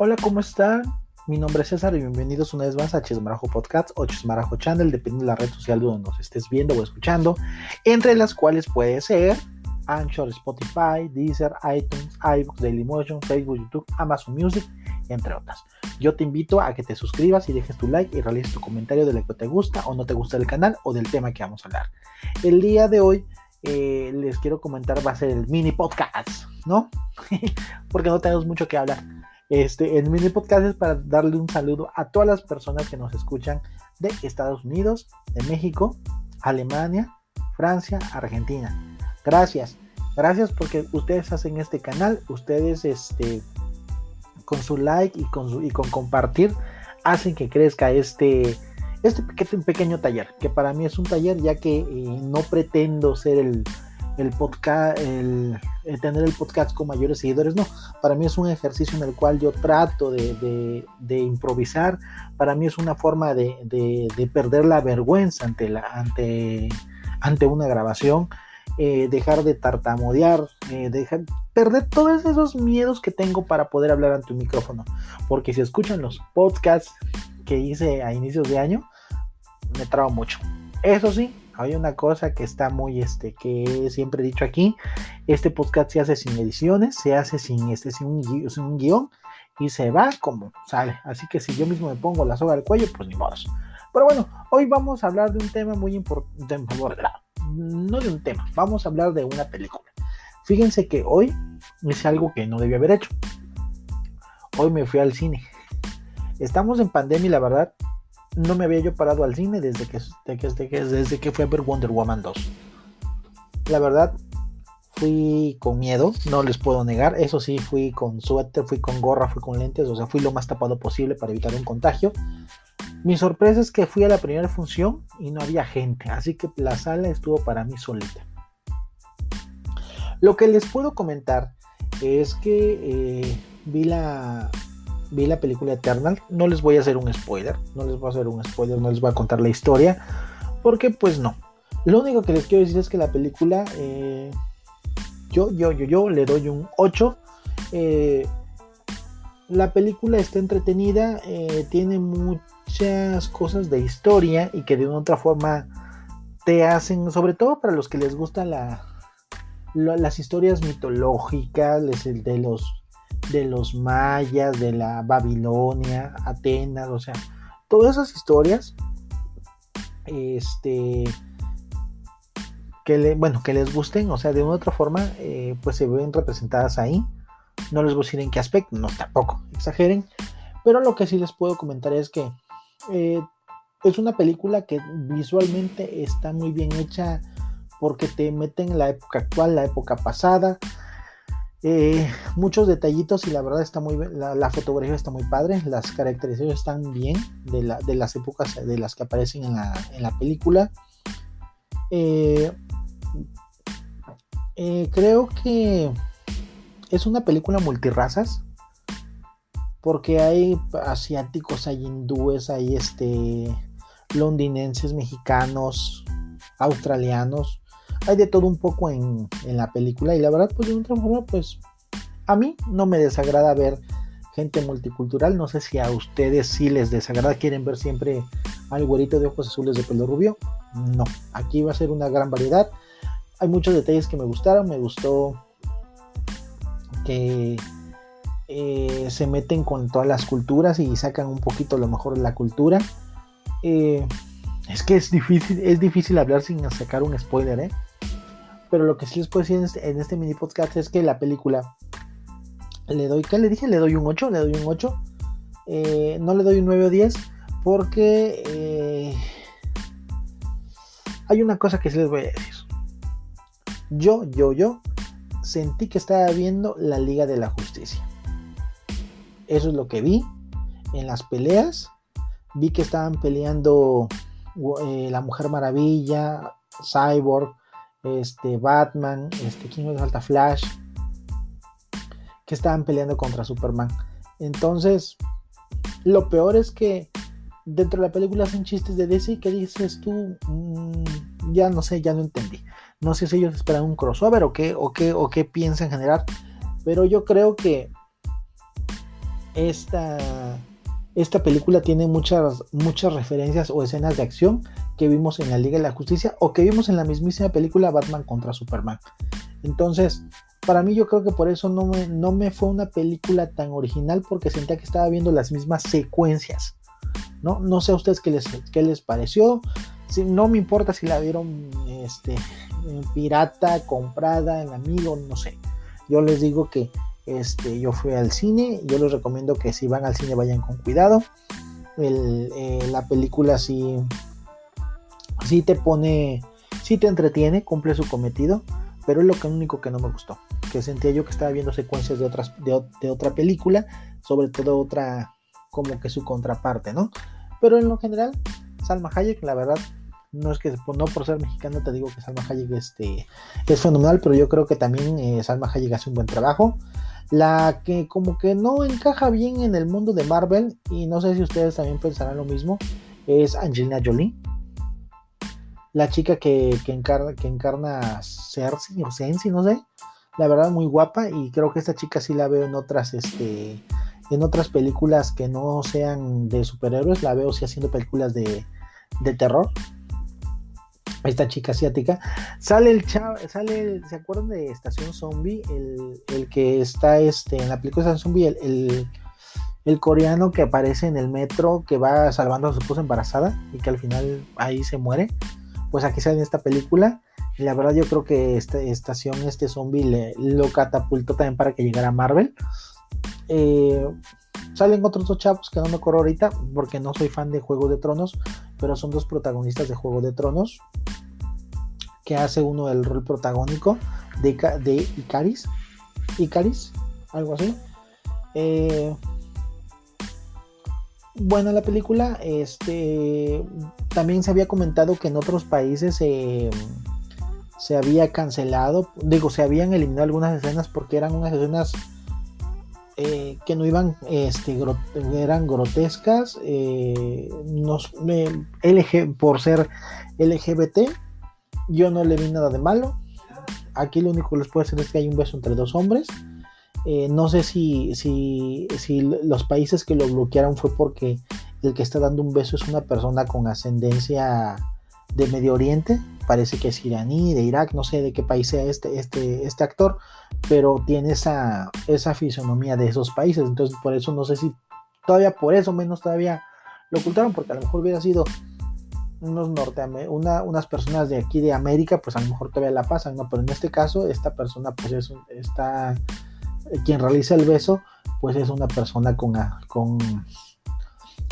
Hola, ¿cómo están? Mi nombre es César y bienvenidos una vez más a Chismarajo Podcast o Chismarajo Channel, dependiendo de la red social donde nos estés viendo o escuchando, entre las cuales puede ser Anchor, Spotify, Deezer, iTunes, iBooks, Dailymotion, Facebook, YouTube, Amazon Music, entre otras. Yo te invito a que te suscribas y dejes tu like y realices tu comentario de lo que te gusta o no te gusta del canal o del tema que vamos a hablar. El día de hoy eh, les quiero comentar va a ser el mini podcast, ¿no? Porque no tenemos mucho que hablar. Este, el mini podcast es para darle un saludo a todas las personas que nos escuchan de Estados Unidos, de México, Alemania, Francia, Argentina. Gracias, gracias porque ustedes hacen este canal, ustedes este, con su like y con, su, y con compartir hacen que crezca este, este pequeño taller, que para mí es un taller ya que eh, no pretendo ser el, el podcast, el, tener el podcast con mayores seguidores, no, para mí es un ejercicio en el cual yo trato de, improvisar, para mí es una forma de, perder la vergüenza ante, la, ante, ante una grabación, eh, dejar de tartamudear, eh, dejar, perder todos esos miedos que tengo para poder hablar ante un micrófono, porque si escuchan los podcasts que hice a inicios de año, me trabo mucho. Eso sí, hay una cosa que está muy, este, que siempre he dicho aquí, este podcast se hace sin ediciones, se hace sin, este, sin un, guion y se va como sale. Así que si yo mismo me pongo la soga al cuello, pues ni modo. Pero bueno, hoy vamos a hablar de un tema muy importante, no de un tema, vamos a hablar de una película. Fíjense que hoy hice algo que no debía haber hecho. Hoy me fui al cine. Estamos en pandemia y la verdad no me había yo parado al cine desde que, desde que, desde que fui a ver Wonder Woman 2. La verdad, fui con miedo, no les puedo negar. Eso sí, fui con suéter, fui con gorra, fui con lentes, o sea, fui lo más tapado posible para evitar un contagio. Mi sorpresa es que fui a la primera función y no había gente, así que la sala estuvo para mí solita. Lo que les puedo comentar es que eh, vi la, vi la película Eternal. No les voy a hacer un spoiler, no les voy a hacer un spoiler, no les voy a contar la historia, porque pues no. Lo único que les quiero decir es que la película, eh, yo, yo, yo, yo le doy un 8. Eh, la película está entretenida, eh, tiene muchas cosas de historia y que de una otra forma te hacen, sobre todo para los que les gustan la, las historias mitológicas, de los de los mayas, de la Babilonia, Atenas, o sea, todas esas historias, este, que le, bueno, que les gusten, o sea, de una u otra forma, eh, pues se ven representadas ahí. No les voy a decir en qué aspecto, no tampoco, exageren, pero lo que sí les puedo comentar es que eh, es una película que visualmente está muy bien hecha porque te meten en la época actual, la época pasada, eh, muchos detallitos y la verdad está muy la, la, fotografía está muy padre, las características están bien de, las épocas de las que aparecen en la, película. Eh, eh, creo que es una película multirrazas porque hay asiáticos, hay hindúes, hay este londinenses, mexicanos, australianos hay de todo un poco en, la película y la verdad pues de otra forma pues a mí no me desagrada ver gente multicultural, no sé si a ustedes sí les desagrada, quieren ver siempre al güerito de ojos azules de pelo rubio, no, aquí va a ser una gran variedad, hay muchos detalles que me gustaron, me gustó que eh, se meten con todas las culturas y sacan un poquito lo mejor la cultura. Eh, es que es difícil, es difícil hablar sin sacar un spoiler, ¿eh? Pero lo que sí les puedo decir en este, este mini podcast es que la película le doy, ¿qué le dije? Le doy un 8, le doy un 8. Eh, no le doy un 9 o 10 porque eh, hay una cosa que sí les voy a decir. Yo, yo, yo sentí que estaba viendo la Liga de la Justicia. Eso es lo que vi en las peleas. Vi que estaban peleando eh, la Mujer Maravilla, Cyborg, este, Batman, este, ¿quién me falta? Flash, que estaban peleando contra Superman. Entonces, lo peor es que dentro de la película hacen chistes de DC que dices tú, mm, ya no sé, ya no entendí. No sé si ellos esperan un crossover o qué, o qué, o qué piensan generar, pero yo creo que esta, esta película tiene muchas, muchas referencias o escenas de acción que vimos en la Liga de la Justicia o que vimos en la mismísima película Batman contra Superman. Entonces, para mí yo creo que por eso no me, no me fue una película tan original porque sentía que estaba viendo las mismas secuencias. ¿no? No sé a ustedes qué les, qué les pareció. Si, no me importa si la vieron este, pirata, comprada, en amigo, no sé. Yo les digo que este, yo fui al cine. Yo les recomiendo que si van al cine vayan con cuidado. Eh, la película sí, sí te pone, sí te entretiene, cumple su cometido. Pero es lo único que no me gustó. Que sentía yo que estaba viendo secuencias de, otras, de, otra película. Sobre todo otra, como que su contraparte, ¿no? Pero en lo general, Salma Hayek, la verdad, no es que no por ser mexicano te digo que Salma Hayek este, es fenomenal, pero yo creo que también eh, Salma Hayek hace un buen trabajo. La que como que no encaja bien en el mundo de Marvel, y no sé si ustedes también pensarán lo mismo, es Angelina Jolie. La chica que, encarna, que encarna Cersei o Sensi, no sé. La verdad muy guapa y creo que esta chica sí la veo en otras, este, en otras películas que no sean de superhéroes. La veo sí haciendo películas de, terror esta chica asiática. Sale el chavo, sale, ¿se acuerdan de Estación Zombie? El, que está este, en la película Estación Zombie, el, el, coreano que aparece en el metro, que va salvando a su esposa embarazada y que al final ahí se muere. Pues aquí sale esta película. Y la verdad yo creo que esta estación, este zombie, le, lo catapultó también para que llegara a Marvel. Eh, Salen otros dos chavos que no me acuerdo ahorita porque no soy fan de Juego de Tronos, pero son dos protagonistas de Juego de Tronos. Que hace uno el rol protagónico de, de Icaris. Icaris, algo así. Eh, bueno, la película, este, también se había comentado que en otros países se había cancelado, digo, se habían eliminado algunas escenas porque eran unas escenas eh, que no iban, este, eran grotescas, eh, por ser LGBT, yo no le vi nada de malo. Aquí lo único que les puedo decir es que hay un beso entre dos hombres. Eh, no sé si, si, si los países que lo bloquearon fue porque el que está dando un beso es una persona con ascendencia de Medio Oriente, parece que es iraní, de Irak, no sé de qué país sea este, este, este actor, pero tiene esa, esa fisonomía de esos países, entonces por eso no sé si todavía por eso menos todavía lo ocultaron, porque a lo mejor hubiera sido unos una, unas personas de aquí de América, pues a lo mejor todavía la pasan, ¿no? Pero en este caso, esta persona, pues es está, quien realiza el beso, pues es una persona con, con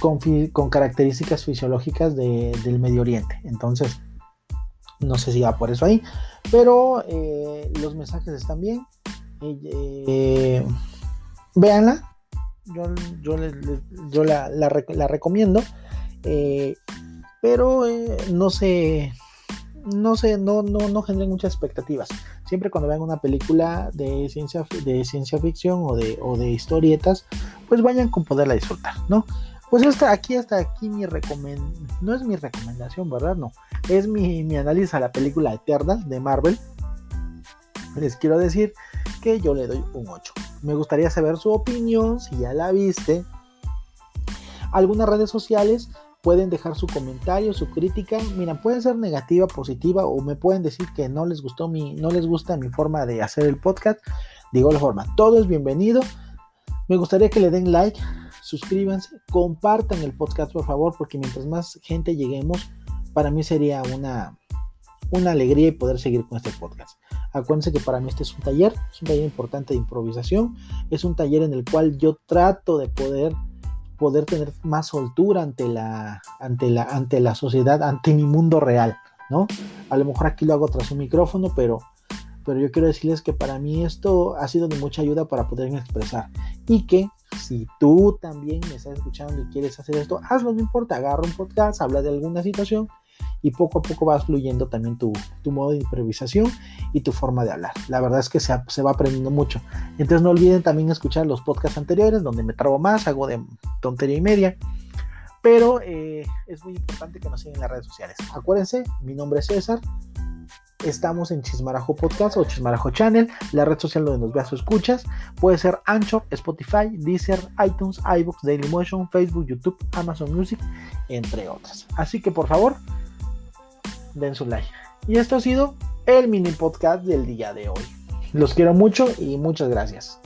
con, características fisiológicas del Medio Oriente. Entonces, no sé si va por eso ahí, pero eh, los mensajes están bien. Eh, véanla, yo, la, recomiendo, eh, pero no sé, no sé, no, no, no generen muchas expectativas. Siempre cuando vean una película de ciencia, de ciencia ficción o de, o de historietas, pues vayan con poderla disfrutar, ¿no? Pues hasta aquí, hasta aquí mi recomendación, no es mi recomendación, ¿verdad? No, es mi, análisis a la película Eterna de Marvel. Les quiero decir que yo le doy un 8. Me gustaría saber su opinión, si ya la viste. Algunas redes sociales pueden dejar su comentario, su crítica. Mira, puede ser negativa, positiva, o me pueden decir que no les gustó mi, no les gusta mi forma de hacer el podcast. Digo la forma, todo es bienvenido. Me gustaría que le den like, suscríbanse, compartan el podcast por favor, porque mientras más gente lleguemos, para mí sería una, una alegría y poder seguir con este podcast. Acuérdense que para mí este es un taller, es un taller importante de improvisación, es un taller en el cual yo trato de poder poder tener más soltura ante la, ante la, ante la sociedad, ante mi mundo real, ¿no? A lo mejor aquí lo hago tras un micrófono, pero, pero yo quiero decirles que para mí esto ha sido de mucha ayuda para poderme expresar y que si tú también me estás escuchando y quieres hacer esto, hazlo, no importa, agarra un podcast, habla de alguna situación y poco a poco vas fluyendo también tu, modo de improvisación y tu forma de hablar. La verdad es que se, va aprendiendo mucho. Entonces no olviden también escuchar los podcasts anteriores donde me trabo más, hago de tontería y media. Pero eh, es muy importante que nos sigan en las redes sociales. Acuérdense, mi nombre es César. Estamos en Chismarajo Podcast o Chismarajo Channel, la red social donde nos veas o escuchas. Puede ser Anchor, Spotify, Deezer, iTunes, iBooks, Dailymotion, Facebook, YouTube, Amazon Music, entre otras. Así que por favor, den su like. Y esto ha sido el mini podcast del día de hoy. Los quiero mucho y muchas gracias.